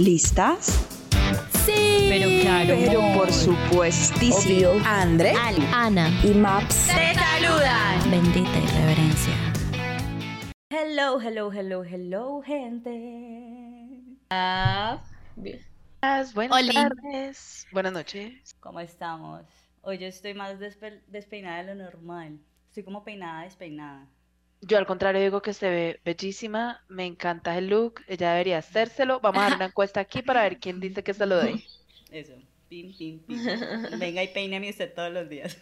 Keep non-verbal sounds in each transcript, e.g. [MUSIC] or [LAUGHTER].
¿Listas? Sí. Pero claro. Pero por supuestísimo. André, Ali Ana. y Maps. ¡Te saludan! Bendita irreverencia. Hello, hello, hello, hello, gente. Buenas Oli. tardes. Buenas noches. ¿Cómo estamos? Hoy yo estoy más despe- despeinada de lo normal. Estoy como peinada, despeinada. Yo al contrario digo que se ve bellísima, me encanta el look, ella debería hacérselo. Vamos a dar una encuesta aquí para ver quién dice que se lo dé. [LAUGHS] Eso. Pim, pim, pim. Venga y peíneme usted todos los días.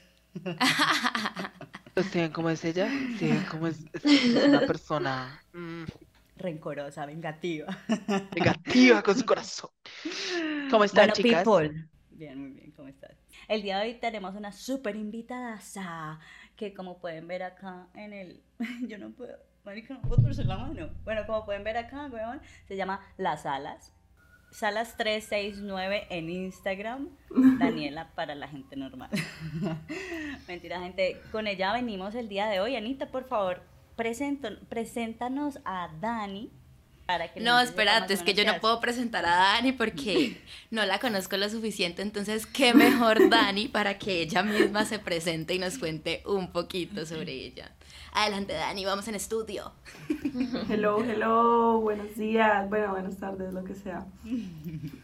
¿Ustedes ven cómo es ella? ¿Sí ven cómo es, [LAUGHS] es- una persona mm, Rencorosa, vengativa. [LAUGHS] negativa con su corazón? ¿Cómo están, Bueno, chicas? people. Bien, muy bien, ¿cómo estás? El día de hoy tenemos una súper invitada que como pueden ver acá en el... [LAUGHS] Yo no puedo, marica, no puedo torcer la mano. Bueno, como pueden ver acá, weón, se llama Las Alas. Salas 369 en Instagram. [LAUGHS] Daniela para la gente normal. [LAUGHS] Mentira, gente. Con ella venimos el día de hoy. Anita, por favor, presento- preséntanos a Dani. Para que la No, espérate, es que yo no puedo presentar a Dani porque [LAUGHS] no la conozco lo suficiente, entonces qué mejor Dani para que ella misma se presente y nos cuente un poquito sobre ella. Adelante Dani, vamos en estudio. Hello, hello, buenos días, bueno, buenas tardes, lo que sea.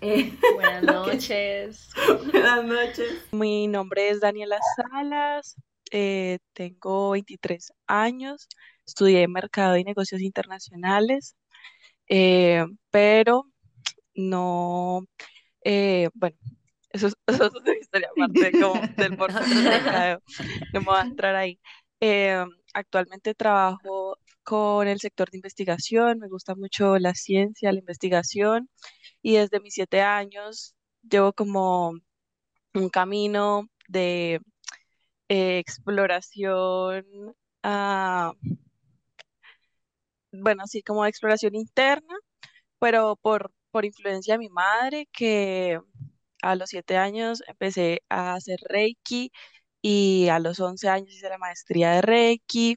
Eh, [LAUGHS] Buenas noches. [LAUGHS] buenas noches. Mi nombre es Daniela Salas, eh, tengo 23 años, estudié Mercado y Negocios Internacionales, eh, pero no, eh, bueno, eso, es- [LAUGHS] eso es una historia aparte como [LAUGHS] del por no me voy a entrar ahí. Eh, actualmente trabajo con el sector de investigación, me gusta mucho la ciencia, la investigación, y desde mis siete años llevo como un camino de eh, exploración, ah, bueno, así como de exploración interna, pero por, por influencia de mi madre, que a los siete años empecé a hacer Reiki y a los 11 años hice la maestría de Reiki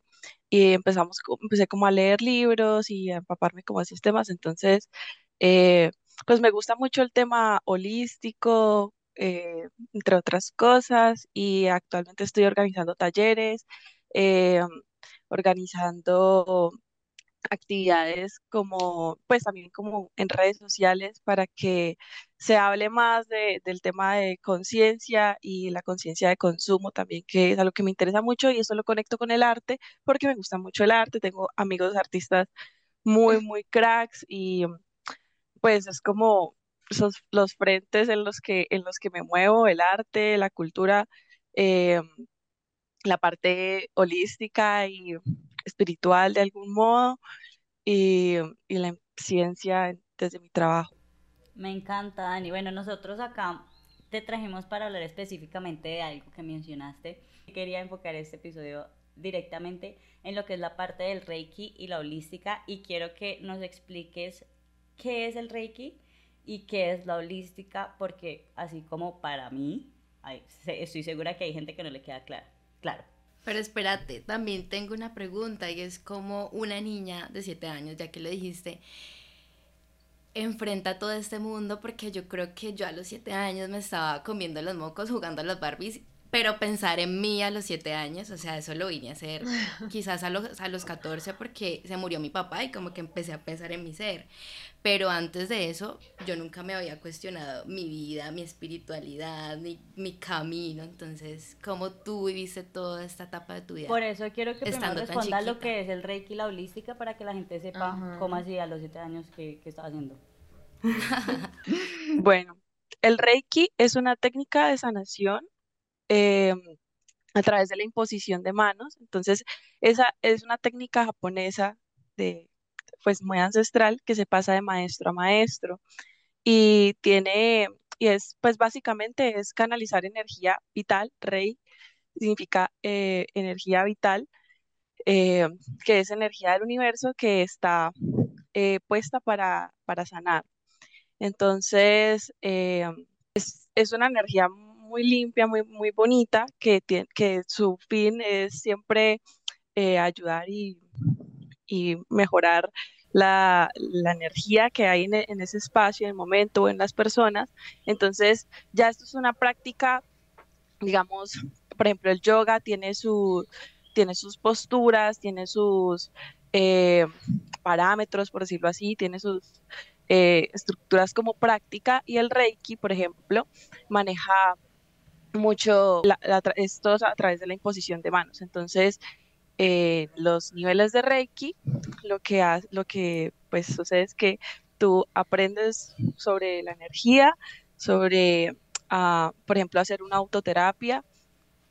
y empezamos, empecé como a leer libros y a empaparme como de esos temas, entonces, eh, pues me gusta mucho el tema holístico, eh, entre otras cosas, y actualmente estoy organizando talleres, eh, organizando actividades como, pues también como en redes sociales para que se hable más de- del tema de conciencia y la conciencia de consumo también, que es algo que me interesa mucho y eso lo conecto con el arte porque me gusta mucho el arte, tengo amigos artistas muy, [LAUGHS] muy cracks y pues es como esos, los frentes en los que, en los que me muevo, el arte, la cultura, eh, la parte holística y espiritual de algún modo y, y la ciencia desde mi trabajo. Me encanta, Dani. Bueno, nosotros acá te trajimos para hablar específicamente de algo que mencionaste. Quería enfocar este episodio directamente en lo que es la parte del Reiki y la holística y quiero que nos expliques qué es el Reiki y qué es la holística porque así como para mí, estoy segura que hay gente que no le queda claro. Claro. Pero espérate, también tengo una pregunta y es como una niña de 7 años, ya que lo dijiste, enfrenta todo este mundo porque yo creo que yo a los 7 años me estaba comiendo los mocos jugando a las Barbies, pero pensar en mí a los 7 años, o sea, eso lo vine a hacer [LAUGHS] quizás a los, a los 14 porque se murió mi papá y como que empecé a pensar en mi ser. Pero antes de eso, yo nunca me había cuestionado mi vida, mi espiritualidad, mi, mi camino. Entonces, ¿cómo tú viviste toda esta etapa de tu vida? Por eso quiero que primero respondas lo que es el Reiki y la holística para que la gente sepa cómo así a los 7 años que, que estaba haciendo. [LAUGHS] Bueno, el Reiki es una técnica de sanación eh, a través de la imposición de manos. Entonces, esa es una técnica japonesa de, pues, muy ancestral que se pasa de maestro a maestro y tiene, y es, pues, básicamente es canalizar energía vital. Rei significa eh, energía vital, eh, que es energía del universo que está eh, puesta para, para sanar. Entonces, eh, es una energía muy limpia, muy, muy bonita, que, tiene, que su fin es siempre eh, ayudar y, y mejorar la, energía que hay en, en, ese espacio, en el momento o en las personas. Entonces, ya esto es una práctica, digamos, por ejemplo, el yoga tiene, su, tiene sus posturas, tiene sus eh, parámetros, por decirlo así, tiene sus eh, estructuras como práctica y el Reiki, por ejemplo, maneja mucho esto a través de la imposición de manos. Entonces, eh, los niveles de Reiki, lo que, lo que pues sucede es que tú aprendes sobre la energía, sobre, uh, por ejemplo, hacer una autoterapia,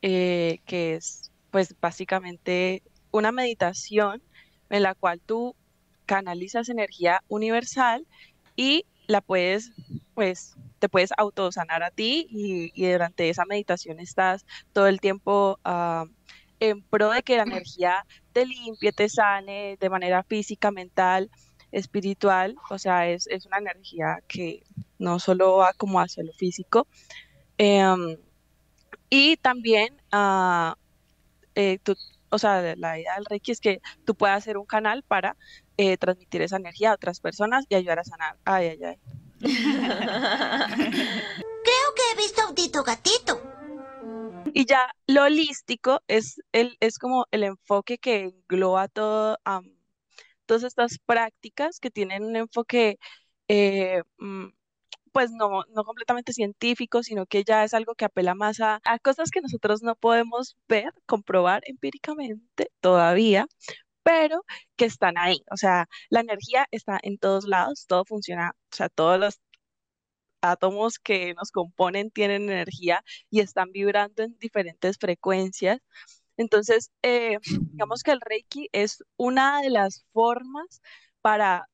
eh, que es pues básicamente una meditación en la cual tú canalizas energía universal y la puedes, pues, te puedes autosanar a ti y, durante esa meditación estás todo el tiempo uh, en pro de que la energía te limpie, te sane de manera física, mental, espiritual, o sea, es, es una energía que no solo va como hacia lo físico. Em, y también, uh, eh, tú, o sea, la idea del Reiki es que tú puedas hacer un canal para eh, transmitir esa energía a otras personas y ayudar a sanar. Ay, ay, ay. [LAUGHS] Creo que he visto a un tito gatito. Y ya lo holístico es, el, es como el enfoque que engloba todo, todas estas prácticas que tienen un enfoque eh, mm, pues no, no completamente científico, sino que ya es algo que apela más a, a, cosas que nosotros no podemos ver, comprobar empíricamente todavía, pero que están ahí. O sea, la energía está en todos lados, todo funciona, o sea, todos los átomos que nos componen tienen energía y están vibrando en diferentes frecuencias. Entonces, eh, digamos que el Reiki es una de las formas para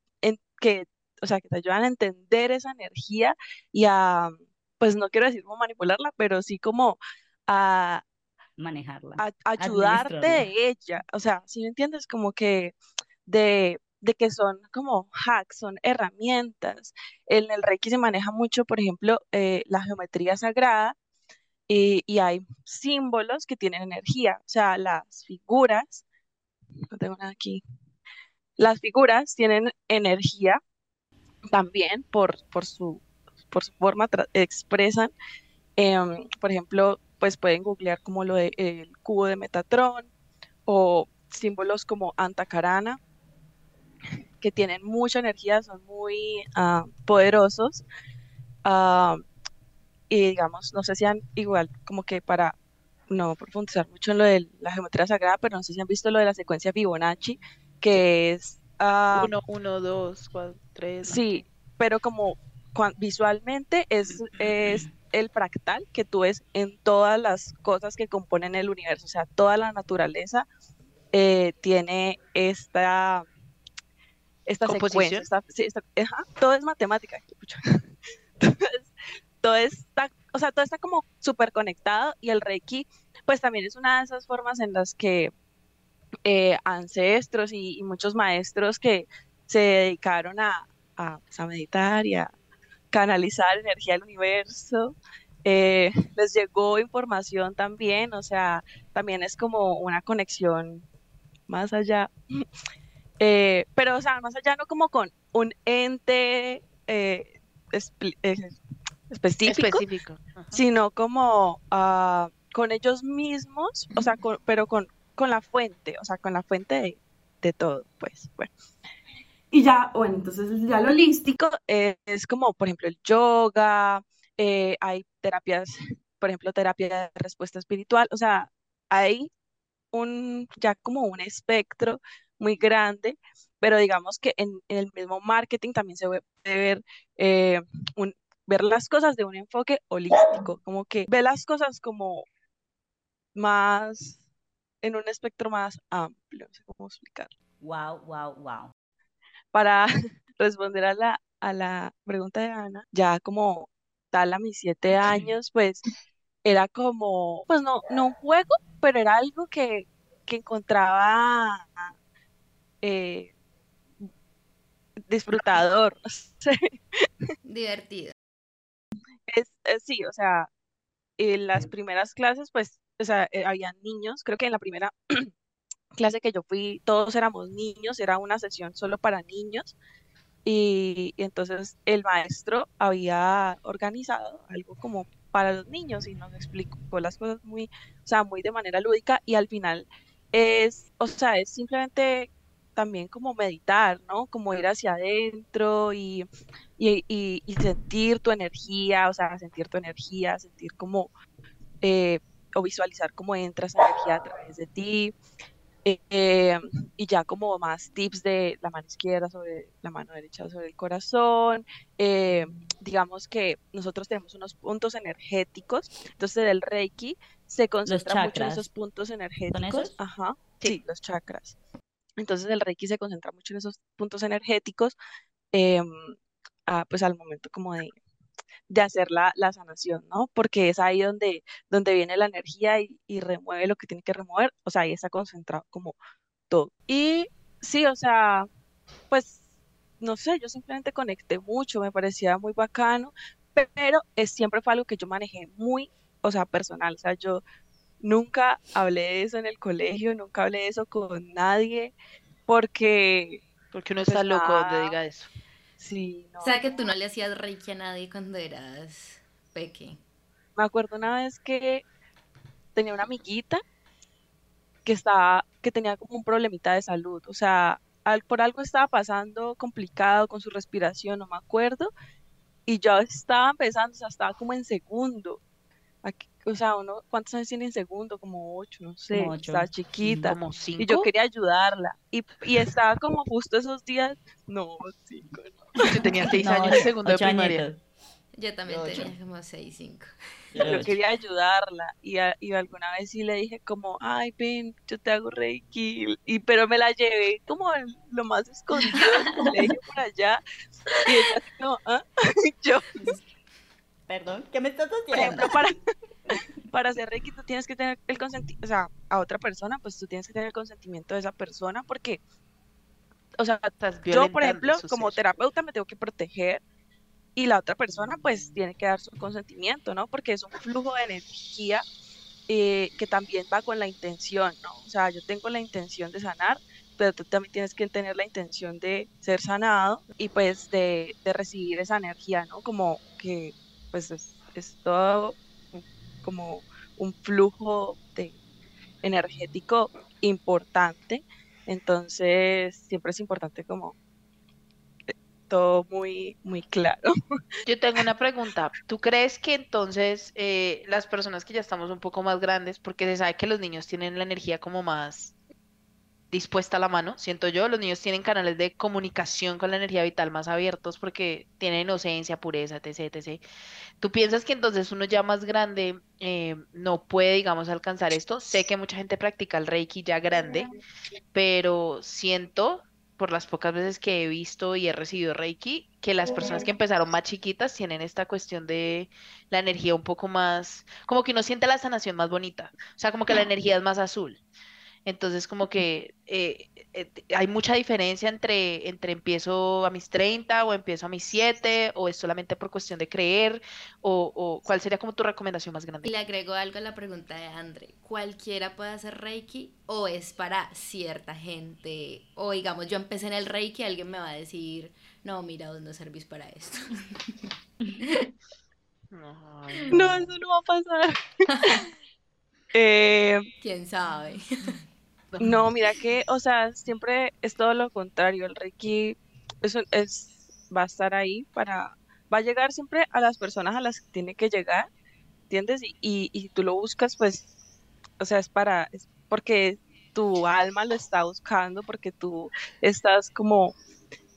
que, o sea, que te ayudan a entender esa energía y a, pues no quiero decir cómo manipularla, pero sí como a manejarla, a, ayudarte de ella. O sea, si me entiendes, como que de de que son como hacks, son herramientas. En el Reiki se maneja mucho, por ejemplo, eh, la geometría sagrada y, hay símbolos que tienen energía, o sea, las figuras, no tengo nada aquí, las figuras tienen energía también por, por, su, por su forma, expresan, em, por ejemplo, pues pueden googlear como lo del cubo de Metatron o símbolos como Antakarana, que tienen mucha energía, son muy ah, poderosos. Ah, y digamos, no sé si han igual como que para no profundizar mucho en lo de la geometría sagrada, pero no sé si han visto lo de la secuencia Fibonacci, que es... 1, 1, 2, 4, 3. Sí, pero como visualmente es, es el fractal que tú ves en todas las cosas que componen el universo, o sea, toda la naturaleza eh, tiene esta esta secuencia, todo es matemática. [LAUGHS] todo está, o sea, todo está como súper conectado y el Reiki, pues también es una de esas formas en las que eh, ancestros y, muchos maestros que se dedicaron a, a, pues, a, meditar y a canalizar energía del universo, eh, les llegó información también, o sea, también es como una conexión más allá. [CLEARS THROAT] Eh, pero, o sea, más allá no como con un ente eh, eh, específico, sino como uh, con ellos mismos, o sea, pero con, con la fuente, o sea, con la fuente de, de todo, pues, bueno. Y ya, bueno, entonces ya lo holístico es como, por ejemplo, el yoga, hay terapias, por ejemplo, terapia de respuesta espiritual, o sea, hay un, ya como un espectro muy grande, pero digamos que en, el mismo marketing también se puede ver, eh, un, ver las cosas de un enfoque holístico, como que ve las cosas como más en un espectro más amplio, no sé cómo explicar. Wow, wow, wow. Para [LAUGHS] responder a la, a la pregunta de Ana, ya como tal a mis siete años, pues era como, pues no, no un juego, pero era algo que, que encontraba eh, disfrutador. [LAUGHS] Divertido. Es, sí, o sea, en las primeras clases, pues, o sea, eh, había niños, creo que en la primera [CLEARS THROAT] clase que yo fui, todos éramos niños, era una sesión solo para niños. Y, y entonces el maestro había organizado algo como para los niños y nos explicó las cosas muy, o sea, muy de manera lúdica y al final es, o sea, es simplemente también como meditar, ¿no? Como ir hacia adentro y, y, y- sentir tu energía, o sea, sentir tu energía, sentir como, eh, o visualizar cómo entra esa energía a través de ti. eh, y ya como más tips de la mano izquierda sobre la mano derecha sobre el corazón. eh, digamos que nosotros tenemos unos puntos energéticos, entonces el Reiki se concentra mucho en esos puntos ¿Son energéticos. esos? Ajá, sí, los chakras. Entonces el Reiki se concentra mucho en esos puntos energéticos, em, ah, pues al momento como de, de hacer la, la sanación, ¿no? Porque es ahí donde, donde viene la energía y, y remueve lo que tiene que remover, o sea, ahí está concentrado como todo. Y sí, o sea, pues no sé, yo simplemente conecté mucho, me parecía muy bacano, pero es, siempre fue algo que yo manejé muy, o sea, personal, o sea, yo nunca hablé de eso en el colegio, nunca hablé de eso con nadie, porque, Porque uno pues está loco donde nada, diga eso. Sí, no. O sea que tú no le hacías reiki a nadie cuando eras peque. Me acuerdo una vez que tenía una amiguita que estaba, que tenía como un problemita de salud, o sea, al- por algo estaba pasando complicado con su respiración, no me acuerdo, y yo estaba empezando, o sea, estaba como en segundo, Aquí- o sea, uno, ¿cuántos años tiene en segundo? Como ocho, no sé, ocho. estaba chiquita, Como y yo cinco. quería ayudarla, y, y estaba como justo esos días, no, cinco, no. Yo tenía seis No, años en segundo de primaria. añitos. Yo también ocho. tenía como 6, 5. Yo quería ayudarla y, a- y alguna vez sí le dije como, ay, ven, yo te hago reiki, y, pero me la llevé como lo más escondido del colegio por allá, y ella así como, ¿ah? [LAUGHS] Yo, Perdón, ¿qué me estás por haciendo? ejemplo, para, para hacer reiki tú tienes que tener el consentimiento, o sea, a otra persona, pues tú tienes que tener el consentimiento de esa persona, porque, o sea, yo, por ejemplo, como ser. terapeuta me tengo que proteger y la otra persona pues tiene que dar su consentimiento, ¿no? Porque es un flujo de energía eh, que también va con la intención, ¿no? O sea, yo tengo la intención de sanar, pero tú también tienes que tener la intención de ser sanado y pues de, de recibir esa energía, ¿no? Como que pues es, es todo como un flujo de energético importante, entonces siempre es importante como eh, todo muy, muy claro. [LAUGHS] Yo tengo una pregunta. ¿Tú crees que entonces eh, las personas que ya estamos un poco más grandes, porque se sabe que los niños tienen la energía como más dispuesta a la mano, siento yo, los niños tienen canales de comunicación con la energía vital más abiertos porque tienen inocencia, pureza, etc, etc. ¿Tú piensas que entonces uno ya más grande eh, no puede, digamos, alcanzar esto? Sé que mucha gente practica el Reiki ya grande, pero siento, por las pocas veces que he visto y he recibido Reiki, que las personas que empezaron más chiquitas tienen esta cuestión de la energía un poco más, como que uno siente la sanación más bonita, o sea, como que la energía es más azul. Entonces, como que eh, eh, hay mucha diferencia entre, entre empiezo a mis 30 o empiezo a mis 7 o es solamente por cuestión de creer o, o cuál sería como tu recomendación más Y grande. le agrego algo a la pregunta de Andre. ¿Cualquiera puede hacer Reiki o es para cierta gente? O digamos, yo empecé en el Reiki, alguien me va a decir, no, mira, vos no servís para esto. [LAUGHS] No. eso no va a pasar. [LAUGHS] Eh, ¿Quién sabe? [LAUGHS] no, [LAUGHS] mira que, o sea, siempre es todo lo contrario. El Reiki es, es, va a estar ahí para, va a llegar siempre a las personas a las que tiene que llegar, ¿entiendes? Y, y, tú lo buscas, pues, o sea, es para, es porque tu alma lo está buscando, porque tú estás como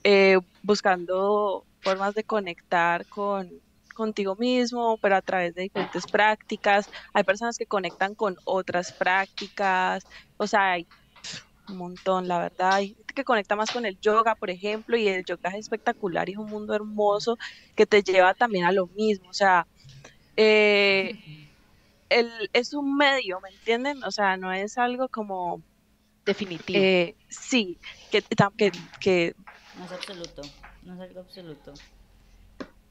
eh, buscando formas de conectar con contigo mismo, pero a través de diferentes prácticas. Hay personas que conectan con otras prácticas, o sea, hay un montón, la verdad. Hay gente que conecta más con el yoga, por ejemplo, y el yoga es espectacular y es un mundo hermoso que te lleva también a lo mismo. O sea, eh, el, es un medio, ¿me entienden? O sea, no es algo como, Definitivo. eh, sí, que, que, que No es absoluto, no es algo absoluto.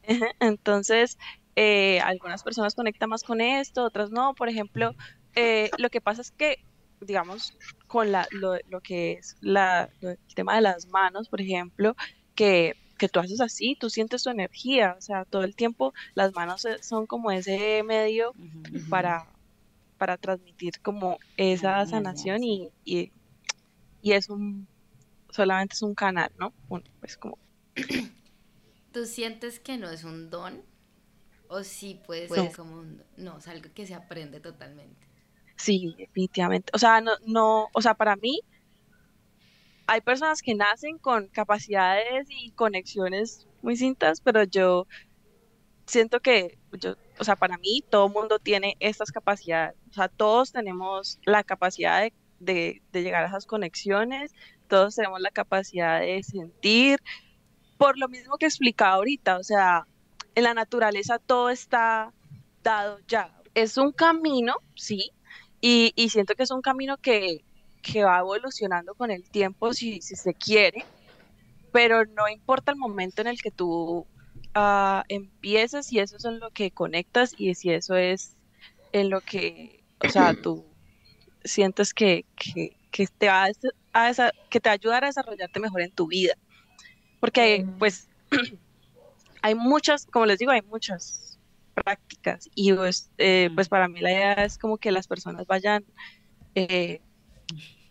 [LAUGHS] Entonces, eh, algunas personas conectan más con esto, otras no. Por ejemplo, eh, lo que pasa es que digamos, con la, lo, lo que es la, lo- el tema de las manos, por ejemplo, que, que tú haces así, tú sientes tu energía, o sea, todo el tiempo las manos eh, son como ese medio para, para transmitir como esa sanación y, y, y es un, solamente es un canal, ¿no? Un- pues como, [CLEARS THROAT] ¿Tú sientes que no es un don? ¿O sí puede No. ser como un don? No, es algo que se aprende totalmente. sí, definitivamente, o sea, no, no, o sea, para mí hay personas que nacen con capacidades y conexiones muy distintas, pero yo siento que yo, o sea, para mí todo mundo tiene estas capacidades, o sea, todos tenemos la capacidad de, de, de llegar a esas conexiones, todos tenemos la capacidad de sentir, por lo mismo que explicaba ahorita, o sea, en la naturaleza todo está dado ya. Es un camino, sí, y, y siento que es un camino que, va evolucionando con el tiempo si, se quiere, pero no importa el momento en el que tú ah, empieces, si eso es en lo que conectas y si eso es en lo que, o sea, tú sientes que, te va a, que te va a ayudar a desarrollarte mejor en tu vida. Porque, pues, [CLEARS THROAT] hay muchas, como les digo, hay muchas prácticas y pues, eh, pues para mí la idea es como que las personas vayan eh,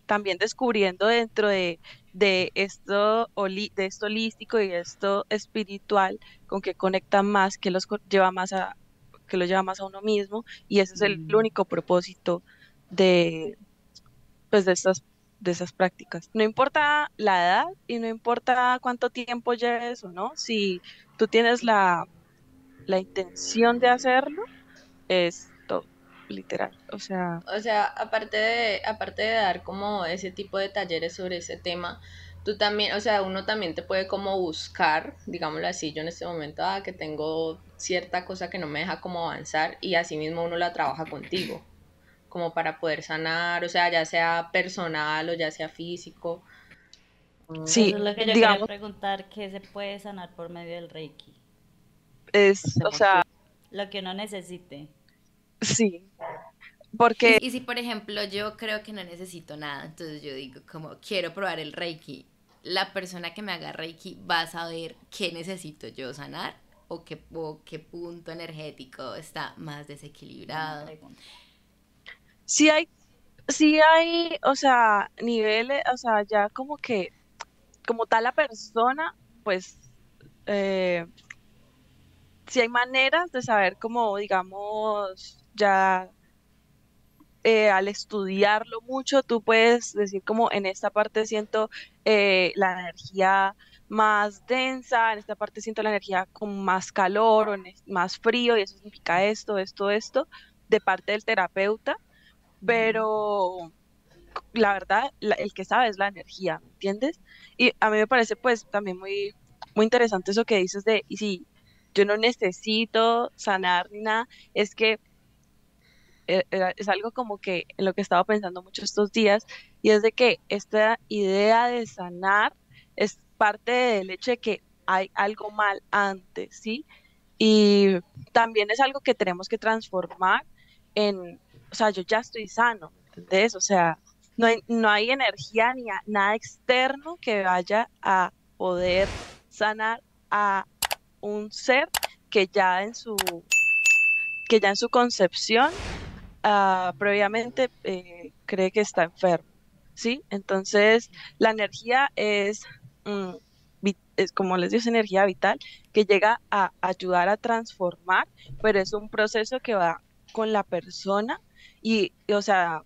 también descubriendo dentro de, de esto de esto holístico y esto espiritual con que conectan más, que los lleva más a que los lleva más a uno mismo y ese es el único propósito de pues de estas de esas prácticas. No importa la edad y no importa cuánto tiempo lleves o no, si tú tienes la, la intención de hacerlo, es todo, literal. O sea, O sea, aparte de, aparte de dar como ese tipo de talleres sobre ese tema, tú también, o sea, uno también te puede como buscar, digámoslo así, yo en este momento, ah, que tengo cierta cosa que no me deja como avanzar y así mismo uno la trabaja contigo, como para poder sanar, o sea, ya sea personal o ya sea físico. sí, Eso es lo que yo digamos, quería preguntar, ¿qué se puede sanar por medio del Reiki? es, o sea, Lo que uno necesite. sí, porque Y, y si, por ejemplo, yo creo que no necesito nada, entonces yo digo, como quiero probar el Reiki, la persona que me haga Reiki va a saber qué necesito yo sanar o qué, o qué punto energético está más desequilibrado. Sí hay, sí hay, o sea, niveles, o sea, ya como que, como tal la persona, pues, eh, sí hay maneras de saber cómo, digamos, ya eh, al estudiarlo mucho, tú puedes decir como en esta parte siento eh, la energía más densa, en esta parte siento la energía con más calor o más frío y eso significa esto, esto, esto, de parte del terapeuta, pero la verdad, el que sabe es la energía, ¿me entiendes? Y a mí me parece pues también muy, muy interesante eso que dices de, y si yo no necesito sanar ni nada, es que eh, era- es algo como que en lo que he estado pensando mucho estos días, y es de que esta idea de sanar es parte del hecho de que hay algo mal antes, ¿sí? Y también es algo que tenemos que transformar en, o sea, yo ya estoy sano, ¿me ¿entendés? O sea, no hay, no hay energía ni nada externo que vaya a poder sanar a un ser que ya en su, que ya en su concepción ah, previamente eh, cree que está enfermo, ¿sí? Entonces, la energía es, mm, es, como les digo, es energía vital que llega a ayudar a transformar, pero es un proceso que va con la persona y, o sea,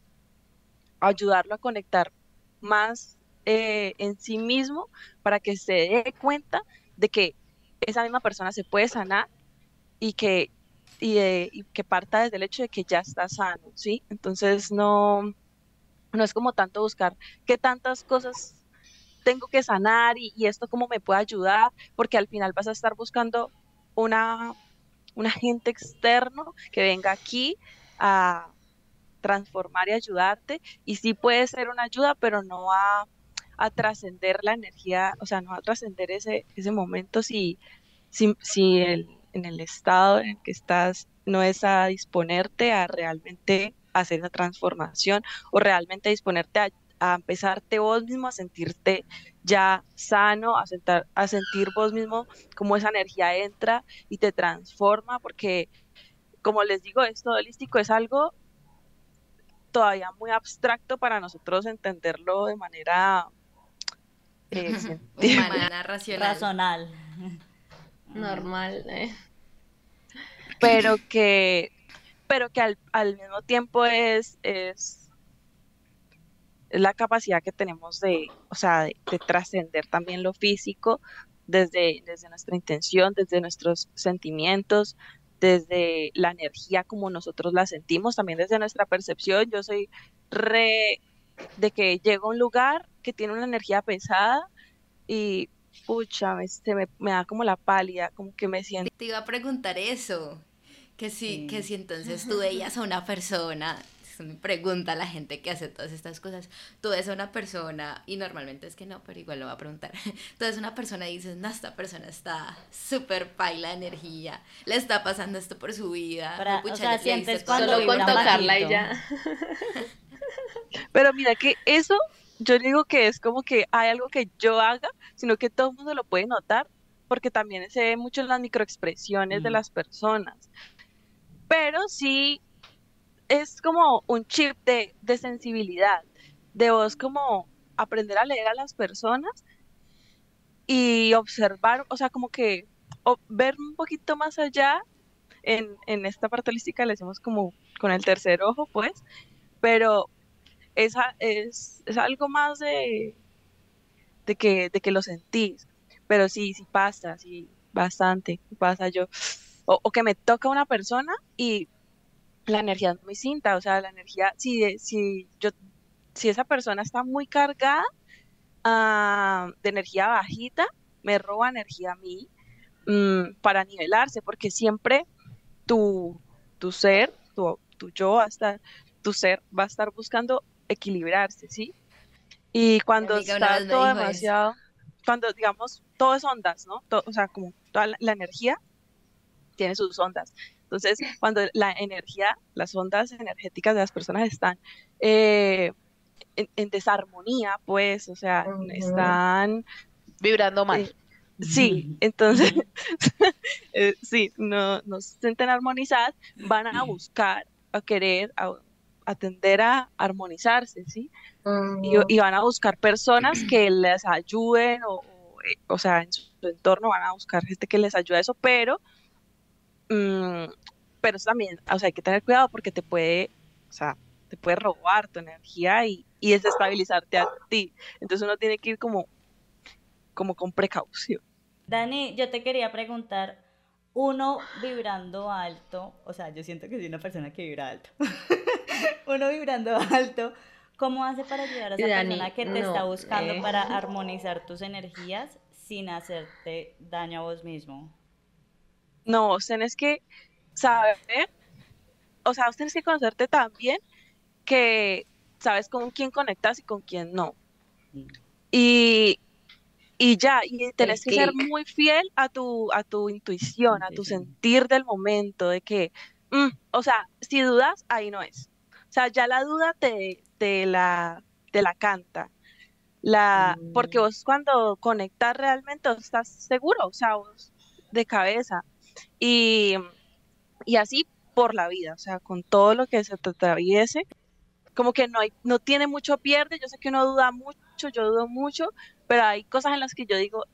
ayudarlo a conectar más eh, en sí mismo para que se dé cuenta de que esa misma persona se puede sanar y que, y, que parta desde el hecho de que ya está sano, ¿sí? Entonces no, no es como tanto buscar qué tantas cosas tengo que sanar y, y esto cómo me puede ayudar, porque al final vas a estar buscando una, un agente externo que venga aquí a transformar y ayudarte, y sí puede ser una ayuda, pero no va a trascender la energía, o sea, no va a trascender ese, ese momento si, si, si el, en el estado en el que estás no es a disponerte a realmente hacer esa transformación o realmente disponerte a, empezarte vos mismo a sentirte ya sano, a, sentar, a sentir vos mismo cómo esa energía entra y te transforma, porque como les digo, esto holístico es algo todavía muy abstracto para nosotros entenderlo de manera eh, Humana, racional. Razonal. Normal, ¿eh? pero que pero que al, al mismo tiempo es, es, es la capacidad que tenemos de, o sea, de, de trascender también lo físico desde, desde nuestra intención, desde nuestros sentimientos, desde la energía como nosotros la sentimos, también desde nuestra percepción. Yo soy re de que llego a un lugar que tiene una energía pesada y pucha, me, se me, me da como la pálida, como que me siento. Te iba a preguntar eso. Que si, que si entonces tú [LAUGHS] veías a una persona, una pregunta a la gente que hace todas estas cosas, tú ves a una persona, y normalmente es que no, pero igual lo va a preguntar, [LAUGHS] tú ves a una persona y dices, no, esta persona está súper paila de energía, le está pasando esto por su vida. Para- pucha, o sea, sientes cuando lo Solo con tocarla y ya. [LAUGHS] Pero mira que eso, yo digo que es como que hay algo que yo haga, sino que todo el mundo lo puede notar, porque también se ve mucho en las microexpresiones de Mm. las personas. Pero sí es como un chip de, de sensibilidad, de vos como aprender a leer a las personas y observar, o sea, como que ver un poquito más allá. En, en esta parte holística le decimos como con el tercer ojo, pues, pero es, es, es algo más de, de que, de que lo sentís. Pero sí, sí pasa, sí, bastante pasa yo. O que me toca una persona y la energía es muy cinta, o sea, la energía, si, de- si yo, si esa persona está muy cargada ah, de energía bajita, me roba energía a mí mm, para nivelarse, porque siempre tu, tu ser, tu, tu yo va a estar, tu ser va a estar buscando equilibrarse, ¿sí? Y cuando está todo eso. demasiado, cuando digamos, todo es ondas, ¿no? O sea, como toda la, la energía tiene sus ondas. Entonces, cuando la energía, las ondas energéticas de las personas están eh, en, en desarmonía, pues, o sea, están Vibrando mal. eh, Sí, entonces, [LAUGHS] eh, sí, no, no se sienten armonizadas, van a buscar, a querer, a, a tender a armonizarse, ¿sí? Y, y van a buscar personas que les ayuden, o, o, o sea, en su entorno van a buscar gente que les ayude a eso, pero, mm, pero eso también, o sea, hay que tener cuidado porque te puede, o sea, te puede robar tu energía y, y desestabilizarte a ti. Entonces uno tiene que ir como, como con precaución. Dani, yo te quería preguntar, uno vibrando alto, o sea, yo siento que soy una persona que vibra alto. [LAUGHS] uno vibrando alto, ¿cómo hace para ayudar a esa Dani, persona que te está buscando eh. para armonizar tus energías sin hacerte daño a vos mismo? No, vos tenés que saber, o sea, vos tenés que conocerte también que sabes con quién conectas y con quién no. Y, y ya, y tenés que ser muy fiel a tu, a tu intuición, a tu sentir del momento, de que, mm, o sea, si dudas, ahí no es. O sea, ya la duda te, te la, te la canta. La, porque vos cuando conectas realmente vos estás seguro, o sea, vos de cabeza. Y, y así por la vida, o sea, con todo lo que se te atraviese, como que no hay, no tiene mucho pierde, yo sé que uno duda mucho, yo dudo mucho, pero hay cosas en las que yo digo,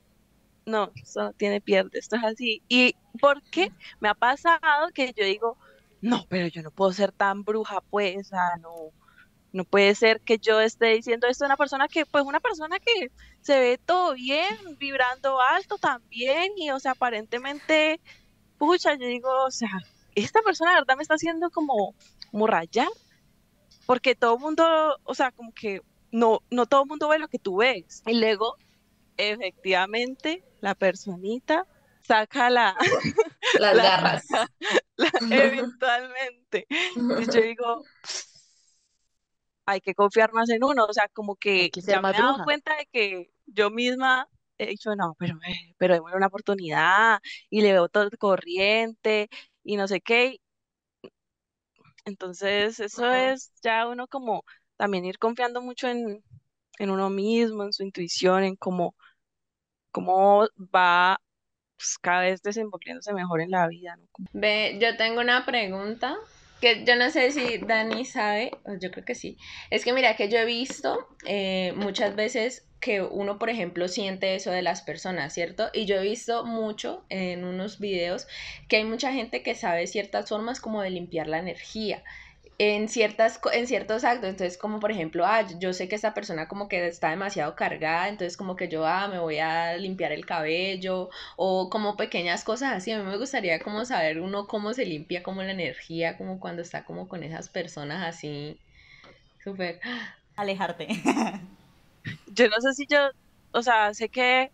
no, esto no tiene pierde, esto es así. ¿Y por qué? Me ha pasado que yo digo, no, pero yo no puedo ser tan bruja, pues, sea, no, no puede ser que yo esté diciendo esto a una persona que, pues, una persona que se ve todo bien, vibrando alto también, y, o sea, aparentemente, pucha, yo digo, o sea, esta persona de verdad me está haciendo como, como rayar, porque todo el mundo, o sea, como que no, no todo el mundo ve lo que tú ves. Y luego, efectivamente, la personita saca la, [LAUGHS] Las la- garras. [LAUGHS] la- eventualmente. Y yo digo, hay que confiar más en uno, o sea, como que que ya me he dado cuenta de que yo misma he dicho, no, pero, eh, pero démosle una oportunidad y le veo todo corriente y no sé qué. Entonces, eso es ya uno como también ir confiando mucho en, en uno mismo, en su intuición, en cómo, cómo va pues, cada vez desenvolviéndose mejor en la vida, ¿no? Ve, yo tengo una pregunta que yo no sé si Dani sabe, yo creo que sí. Es que mira que yo he visto eh, muchas veces que uno, por ejemplo, siente eso de las personas, ¿cierto? Y yo he visto mucho en unos videos que hay mucha gente que sabe ciertas formas como de limpiar la energía. En ciertas, en ciertos actos, entonces como por ejemplo, ah, yo sé que esta persona como que está demasiado cargada, entonces como que yo, ah, me voy a limpiar el cabello, o como pequeñas cosas así. A mí me gustaría como saber uno cómo se limpia como la energía, como cuando está como con esas personas así, súper. Alejarte. [LAUGHS] [LAUGHS] Yo no sé si yo, o sea, sé que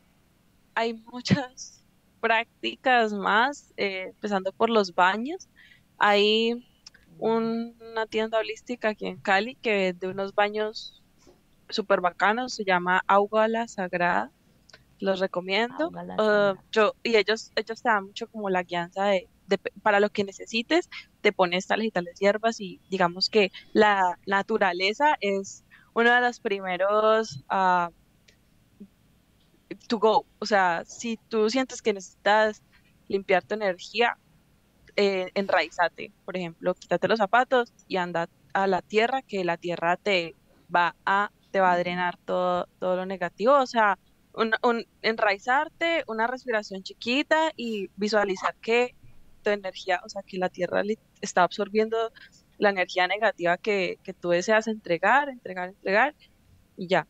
hay muchas prácticas más, eh, empezando por los baños. Hay un- una tienda holística aquí en Cali que vende unos baños súper bacanos, se llama Agua La Sagrada, los recomiendo. Uh, sagrada. yo, y ellos, ellos te dan mucho como la guianza de, de- para lo que necesites, te pones tales y tales hierbas y digamos que la naturaleza es uno de los primeros ah, to go. O sea, si tú sientes que necesitas limpiar tu energía, eh, enraízate. Por ejemplo, quítate los zapatos y anda a la tierra, que la tierra te va a, te va a drenar todo, todo lo negativo. O sea, un, un- enraizarte, una respiración chiquita y visualizar que tu energía, o sea, que la tierra está absorbiendo la energía negativa que, que tú deseas entregar, entregar, entregar y ya.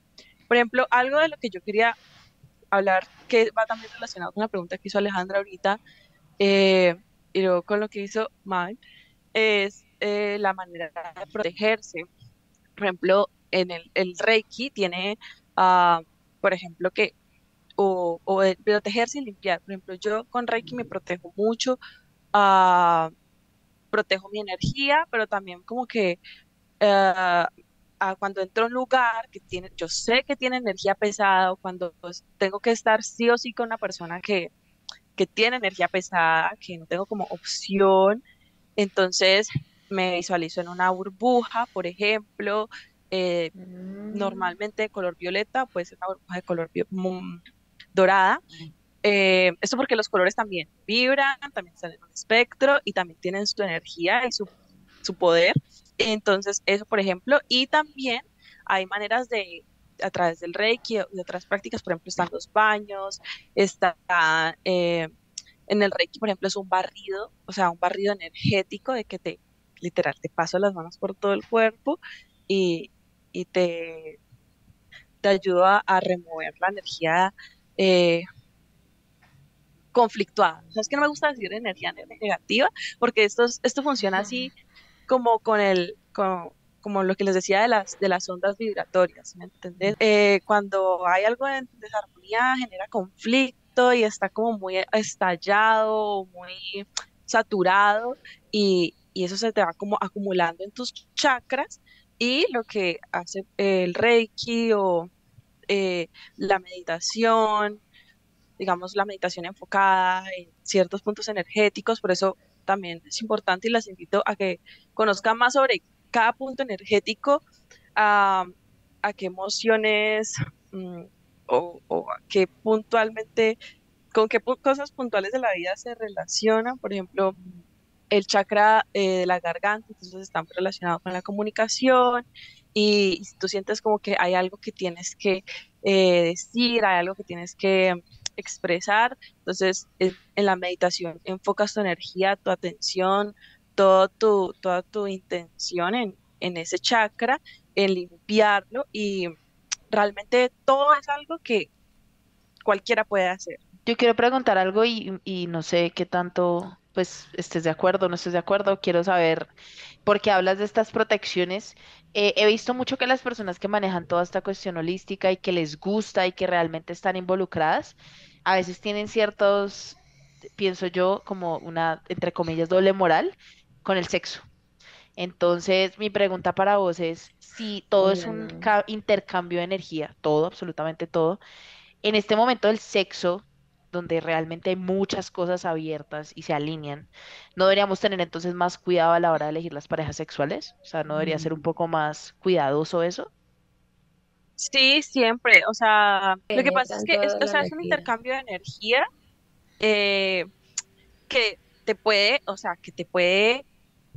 Por ejemplo, algo de lo que yo quería hablar, que va también relacionado con la pregunta que hizo Alejandra ahorita, eh, y luego con lo que hizo Mal, es eh, la manera de protegerse. Por ejemplo, en el, el Reiki tiene, ah, por ejemplo, que, o, o protegerse y limpiar. Por ejemplo, yo con Reiki me protejo mucho, ah, protejo mi energía, pero también como que a cuando entro a un lugar que tiene, yo sé que tiene energía pesada, o cuando pues, tengo que estar sí o sí con una persona que, que tiene energía pesada, que no tengo como opción, entonces me visualizo en una burbuja, por ejemplo, eh, Mm. normalmente de color violeta, puede ser una burbuja de color mm, dorada. Eh, esto porque los colores también vibran, también están en un espectro y también tienen su energía y su, su poder. Entonces, eso, por ejemplo, y también hay maneras de, a través del Reiki de otras prácticas, por ejemplo, están los baños, está eh, en el Reiki, por ejemplo, es un barrido, o sea, un barrido energético de que te, literal, te paso las manos por todo el cuerpo y, y te, te ayuda a remover la energía eh, conflictuada. O sea, es que no me gusta decir energía ne- negativa, porque esto, es- esto funciona así como con el, con- como lo que les decía de las, de las ondas vibratorias, ¿me entendés? Eh, cuando hay algo en desarmonía, genera conflicto y está como muy estallado, muy saturado, y, y eso se te va como acumulando en tus chakras, y lo que hace el Reiki o eh, la meditación, digamos, la meditación enfocada en ciertos puntos energéticos, por eso también es importante y las invito a que conozcan más sobre cada punto energético, a, a qué emociones mm, o, o a qué puntualmente, con qué cosas puntuales de la vida se relacionan, por ejemplo, el chakra eh, de la garganta, entonces están relacionados con la comunicación y si tú sientes como que hay algo que tienes que eh, decir, hay algo que tienes que expresar, entonces en, la meditación enfocas tu energía, tu atención, todo tu, toda tu intención en, en ese chakra, en limpiarlo y realmente todo es algo que cualquiera puede hacer. Yo quiero preguntar algo y, y no sé qué tanto pues estés de acuerdo o no estés de acuerdo. Quiero saber por qué hablas de estas protecciones. Eh, he visto mucho que las personas que manejan toda esta cuestión holística y que les gusta y que realmente están involucradas, a veces tienen ciertos, pienso yo, como una, entre comillas, doble moral con el sexo. Entonces, mi pregunta para vos es si todo es un no. intercambio de energía, todo, absolutamente todo. En este momento el sexo donde realmente hay muchas cosas abiertas y se alinean, ¿no deberíamos tener entonces más cuidado a la hora de elegir las parejas sexuales? O sea, ¿no debería ser un Mm. poco más cuidadoso eso? Sí, siempre. O sea, lo que pasa es que es, o sea, es un intercambio de energía eh, que te puede, o sea, que te puede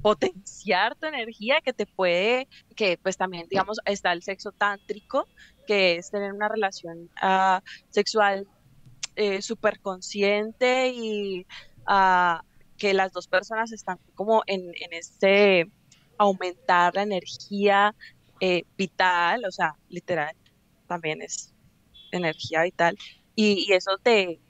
potenciar tu energía, que te puede, que pues también, digamos, está el sexo tántrico, que es tener una relación ah, sexual eh, súper consciente y ah, que las dos personas están como en, en este aumentar la energía eh, vital, o sea, literal, también es energía vital, y, eso te,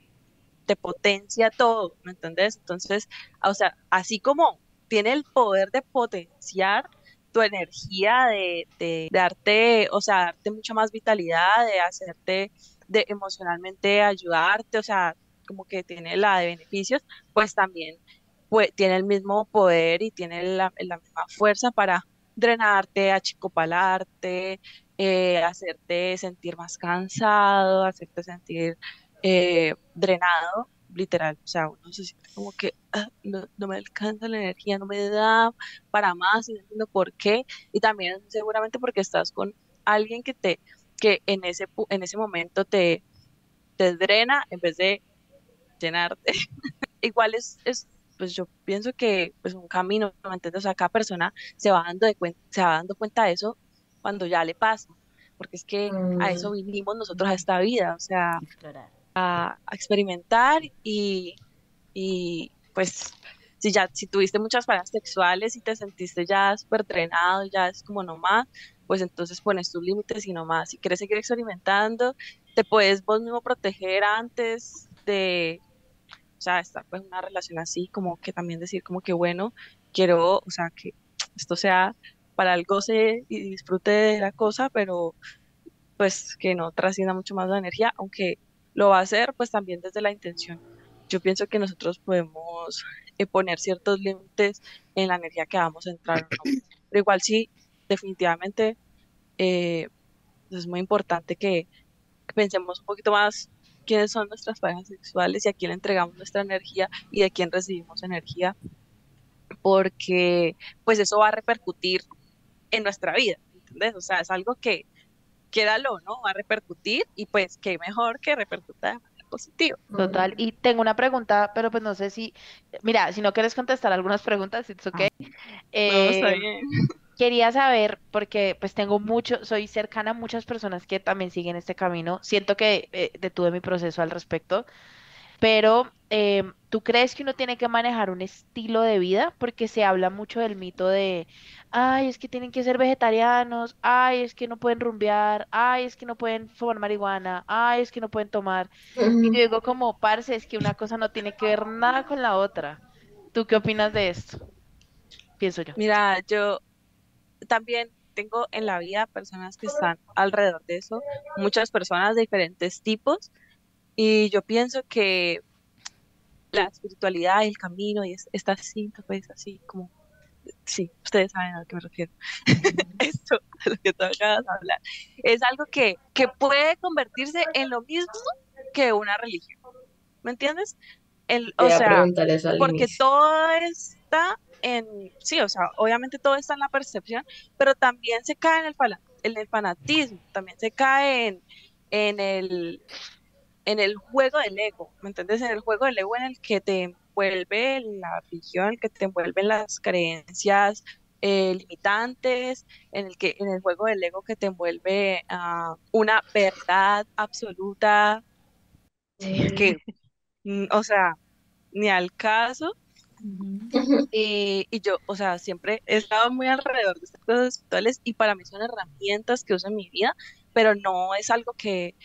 te potencia todo, ¿me entiendes? Entonces, o sea, así como tiene el poder de potenciar tu energía, de, de darte, o sea, darte mucha más vitalidad, de hacerte, de emocionalmente ayudarte, o sea, como que tiene la de beneficios, pues también pues, tiene el mismo poder y tiene la, la misma fuerza para drenarte, achicopalarte, eh, hacerte sentir más cansado, hacerte sentir eh, drenado, literal, o sea, uno se siente como que "Ah, no, me alcanza la energía, no me da para más no entiendo por qué, y también seguramente porque estás con alguien que te, que en ese, en ese momento te, te drena en vez de llenarte. [LAUGHS] Igual es, es, pues yo pienso que pues un camino, ¿me entiendes? O sea, cada persona se va dando de cuen- se va dando cuenta de eso cuando ya le pasa, porque es que a eso Mm, vinimos nosotros a esta vida, o sea, a experimentar y, y pues si ya si tuviste muchas parejas sexuales y te sentiste ya súper drenado, ya es como no más, pues entonces pones tus límites y no más. Si quieres seguir experimentando, te puedes vos mismo proteger antes de, o sea, estar pues una relación así, como que también decir como que bueno, quiero, o sea, que esto sea para el goce y disfrute de la cosa, pero pues que no trascienda mucho más la energía, aunque lo va a hacer pues también desde la intención. Yo pienso que nosotros podemos eh, poner ciertos límites en la energía que vamos a entrar. Pero igual sí, definitivamente eh, es muy importante que, pensemos un poquito más quiénes son nuestras parejas sexuales y a quién le entregamos nuestra energía y de quién recibimos energía, porque pues eso va a repercutir en nuestra vida, ¿entendés? O sea, es algo que quédalo, ¿no? Va a repercutir y pues qué mejor que repercuta de manera positiva. Total. Y tengo una pregunta, pero pues no sé si, mira, si no quieres contestar algunas preguntas, it's okay. No, está Eh, bien. Quería saber, porque pues tengo mucho, soy cercana a muchas personas que también siguen este camino. Siento que eh, detuve mi proceso al respecto, pero em, ¿tú crees que uno tiene que manejar un estilo de vida? Porque se habla mucho del mito de, ay, es que tienen que ser vegetarianos, ay, es que no pueden rumbear, ay, es que no pueden fumar marihuana, ay, es que no pueden tomar. Y yo digo como, parce, es que una cosa no tiene que ver nada con la otra. ¿Tú qué opinas de esto? Pienso yo. Mira, yo también tengo en la vida personas que están alrededor de eso, muchas personas de diferentes tipos, y yo pienso que la espiritualidad y el camino y es, esta cinta, pues así como, sí, ustedes saben a lo que me refiero. [LAUGHS] Esto de lo que tú acabas de hablar, es algo que, que puede convertirse en lo mismo que una religión, ¿me entiendes? El, o sea, porque inicio. todo está en, sí, o sea, obviamente todo está en la percepción, pero también se cae en el, fala- en el fanatismo, también se cae en, en el, en el juego del ego, ¿me entiendes? En el juego del ego en el que te envuelve la religión, en el que te envuelven las creencias eh, limitantes, en el que, en el juego del ego que te envuelve a una verdad absoluta que, mm, o sea, ni al caso. Y, yo, o sea, siempre he estado muy alrededor de estas cosas espirituales y para mí son herramientas que uso en mi vida, pero no es algo que,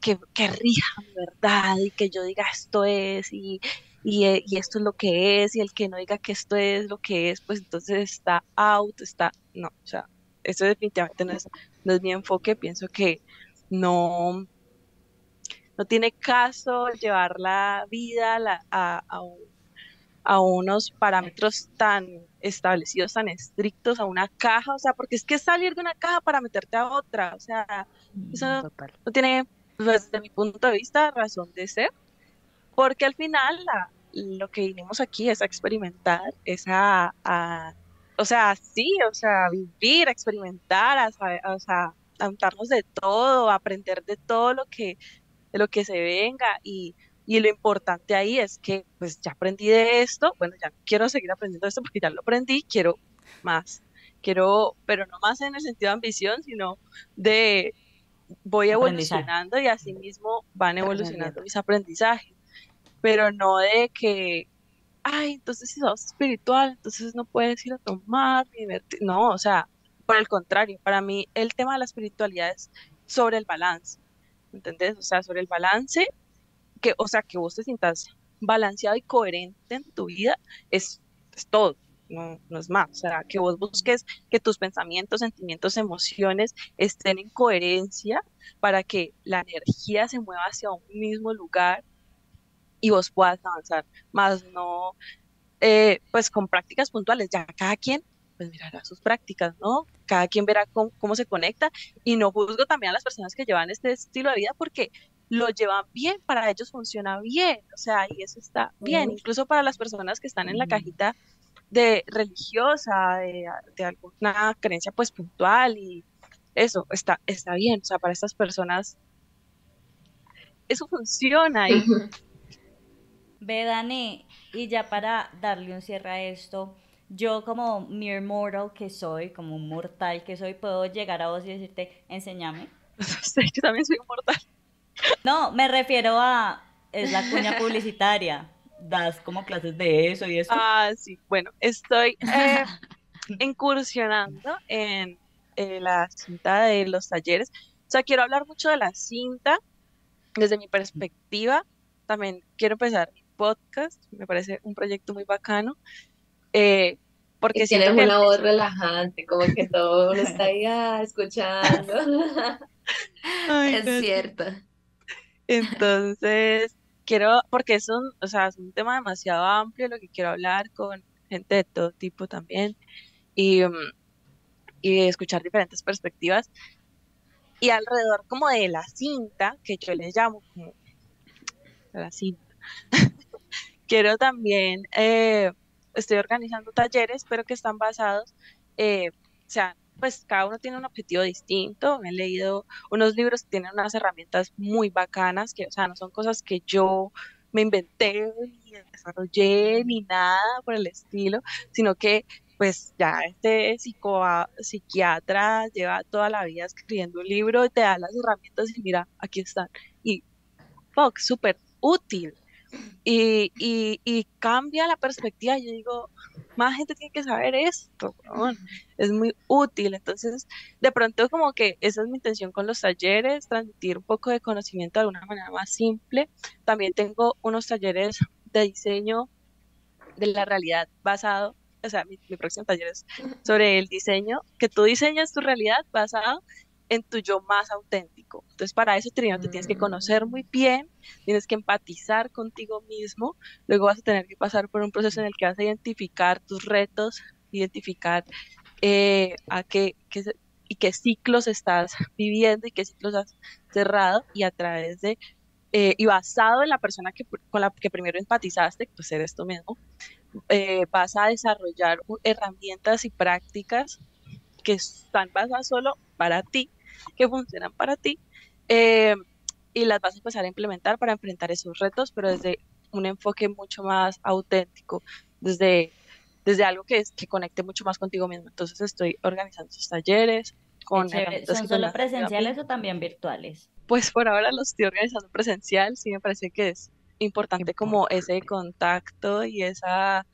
que, rija mi verdad y que yo diga esto es y, eh, y esto es lo que es y el que no diga que esto es lo que es, pues entonces está out, está, no, o sea, eso definitivamente no es, no es mi enfoque, pienso que no, no tiene caso llevar la vida la- a, a un a unos parámetros tan establecidos, tan estrictos, a una caja, o sea, porque es que salir de una caja para meterte a otra, o sea, eso Total. no tiene, pues, desde mi punto de vista, razón de ser. porque al final la, lo que vinimos aquí es a experimentar, es a, o sea, sí, o sea, vivir, experimentar, a, o sea, a untarnos de todo, aprender de todo lo que, de lo que se venga y, y lo importante ahí es que pues ya aprendí de esto, bueno, ya quiero seguir aprendiendo esto porque ya lo aprendí, quiero más, quiero, pero no más en el sentido de ambición, sino de voy evolucionando y así mismo van evolucionando mis aprendizajes, pero no de que, ay, entonces si sos espiritual, entonces no puedes ir a tomar, no, o sea, por el contrario, para mí el tema de la espiritualidad es sobre el balance, ¿entendés? O sea, sobre el balance, que, o sea, que vos te sientas balanceado y coherente en tu vida, es, es todo no, no es más. O sea, que vos busques que tus pensamientos, sentimientos, emociones estén en coherencia para que la energía se mueva hacia un mismo lugar y vos puedas avanzar. Más no, eh, pues con prácticas puntuales, ya cada quien pues mirará sus prácticas, ¿no? Cada quien verá cómo, cómo, se conecta y no juzgo también a las personas que llevan este estilo de vida porque lo llevan bien, para ellos funciona bien, o sea, y eso está bien, incluso para las personas que están en la cajita de religiosa, de, alguna creencia pues puntual y eso está, está bien, o sea, para estas personas eso funciona. Y... Ve, Dani, y ya para darle un cierre a esto, yo como mere mortal que soy, como un mortal que soy, puedo llegar a vos y decirte, enséñame. [LAUGHS] yo también soy un mortal. No, me refiero a, es la cuña publicitaria das como clases de eso y eso. Ah, sí, bueno, estoy eh, [LAUGHS] incursionando en la cinta de los talleres. O sea, quiero hablar mucho de la cinta desde mi perspectiva. También quiero empezar mi podcast, me parece un proyecto muy bacano. Eh, porque tienes una voz relajante, como que todo uno está ahí ah, escuchando. [LAUGHS] es cierto. Entonces, quiero, porque es un, o sea, es un tema demasiado amplio lo que quiero hablar con gente de todo tipo también y, mm, y escuchar diferentes perspectivas. Y alrededor como de la cinta, que yo les llamo como la cinta, [LAUGHS] quiero también, eh, estoy organizando talleres, pero que están basados, eh, o sea, pues cada uno tiene un objetivo distinto. he leído unos libros que tienen unas herramientas muy bacanas, que, o sea, no son cosas que yo me inventé ni desarrollé ni nada por el estilo, sino que pues ya este psico psiquiatra lleva toda la vida escribiendo un libro y te da las herramientas y mira, aquí están. Y, fuck, súper útil. Y, y, y, cambia la perspectiva. Yo digo, más gente tiene que saber esto, es muy útil. Entonces, de pronto como que esa es mi intención con los talleres, transmitir un poco de conocimiento de alguna manera más simple. También tengo unos talleres de diseño de la realidad basado, o sea, mi, mi próximo taller es sobre el diseño, que tú diseñas tu realidad basado en tu yo más auténtico. Entonces, para eso primero te tienes que conocer muy bien, tienes que empatizar contigo mismo, luego vas a tener que pasar por un proceso en el que vas a identificar tus retos, identificar eh, a qué, y qué ciclos estás viviendo y qué ciclos has cerrado y a través de eh, y basado en la persona que, con la que primero empatizaste, pues eres tú mismo, eh, vas a desarrollar herramientas y prácticas que están basadas solo para ti que funcionan para ti eh, y las vas a empezar a implementar para enfrentar esos retos, pero desde un enfoque mucho más auténtico, desde, desde algo que, es, que conecte mucho más contigo mismo. Entonces estoy organizando esos talleres con ¿Son solo presenciales o también virtuales? Pues por ahora los estoy organizando presencial, sí me parece que es importante como ese contacto y esa,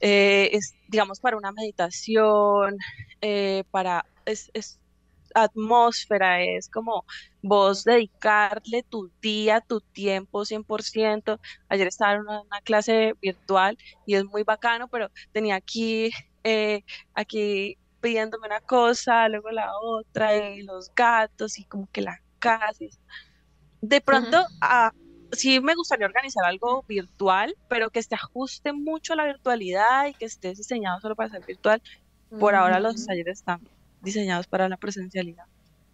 eh, es, digamos, para una meditación, eh, para, es, es, atmósfera, es como vos dedicarle tu día, tu tiempo 100%. Ayer estaba en una, clase virtual y es muy bacano, pero tenía aquí, eh, aquí pidiéndome una cosa, luego la otra, y los gatos y como que la casa. De pronto, ah, sí me gustaría organizar algo virtual, pero que se ajuste mucho a la virtualidad y que esté diseñado solo para ser virtual. Por ahora los talleres están diseñados para la presencialidad.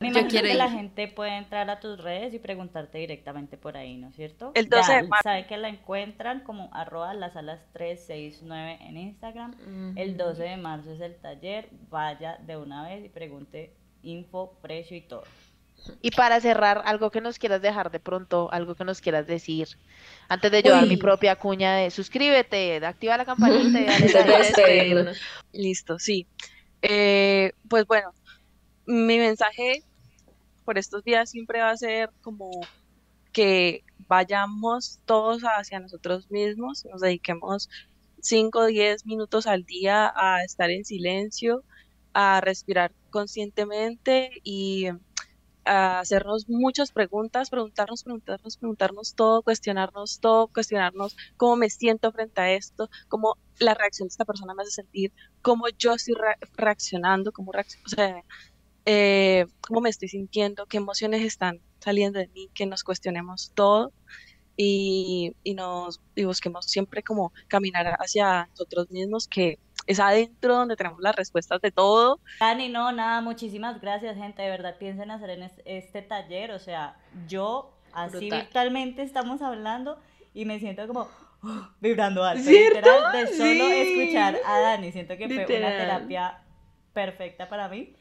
Me Yo quiero que ir. la gente puede entrar a tus redes y preguntarte directamente por ahí, ¿no es cierto? El 12 Ya de marzo. sabe que la encuentran como arroba las alas 369 en Instagram. El 12 de marzo es el taller. Vaya de una vez y pregunte info, precio y todo. Y para cerrar, algo que nos quieras dejar de pronto, algo que nos quieras decir, antes de yo dar mi propia cuña de suscríbete, de activa la campanita y dale [LAUGHS] despedirnos. Listo, sí. Eh, pues bueno, mi mensaje por estos días siempre va a ser como que vayamos todos hacia nosotros mismos, nos dediquemos 5 o 10 minutos al día a estar en silencio, a respirar conscientemente y hacernos muchas preguntas, preguntarnos, preguntarnos, preguntarnos todo, cuestionarnos todo, cuestionarnos cómo me siento frente a esto, cómo la reacción de esta persona me hace sentir, cómo yo estoy re- reaccionando, cómo, reacc- o sea, eh, cómo me estoy sintiendo, qué emociones están saliendo de mí, que nos cuestionemos todo y, y nos y busquemos siempre como caminar hacia nosotros mismos, que es adentro donde tenemos las respuestas de todo. Dani, no, nada, muchísimas gracias, gente. De verdad, piensen hacer en es- este taller. O sea, yo, así Brutal. virtualmente estamos hablando y me siento como oh, vibrando alto. ¿Cierto? Literal, de solo Sí. escuchar a Dani. Siento que fue una terapia perfecta para mí.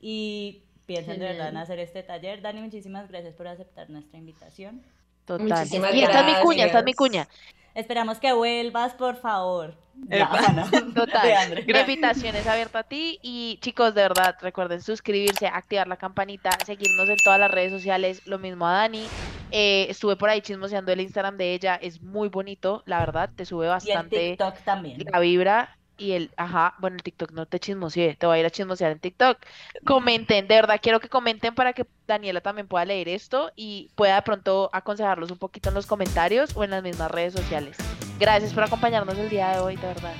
Y piensen de verdad en hacer este taller. Dani, muchísimas gracias por aceptar nuestra invitación. Total. Muchísimas Y esta es mi cuña, esta es mi cuña. Esperamos que vuelvas, por favor. Ya, [LAUGHS] Total. Invitación es abierta a ti y chicos, de verdad, recuerden suscribirse, activar la campanita, seguirnos en todas las redes sociales, lo mismo a Dani. Eh, estuve por ahí chismoseando el Instagram de ella, es muy bonito, la verdad, te sube Y el bastante TikTok también. la vibra y el, ajá, bueno, el TikTok no te chismoseé, te voy a ir a chismosear en TikTok. Comenten, de verdad, quiero que comenten para que Daniela también pueda leer esto y pueda de pronto aconsejarlos un poquito en los comentarios o en las mismas redes sociales. Gracias por acompañarnos el día de hoy, de verdad.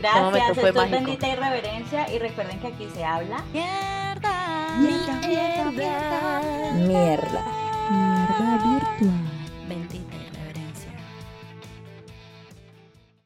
Gracias, momento fue esto es mágico. bendita irreverencia y recuerden que aquí se habla Mierda. Mierda. Mierda. Mierda.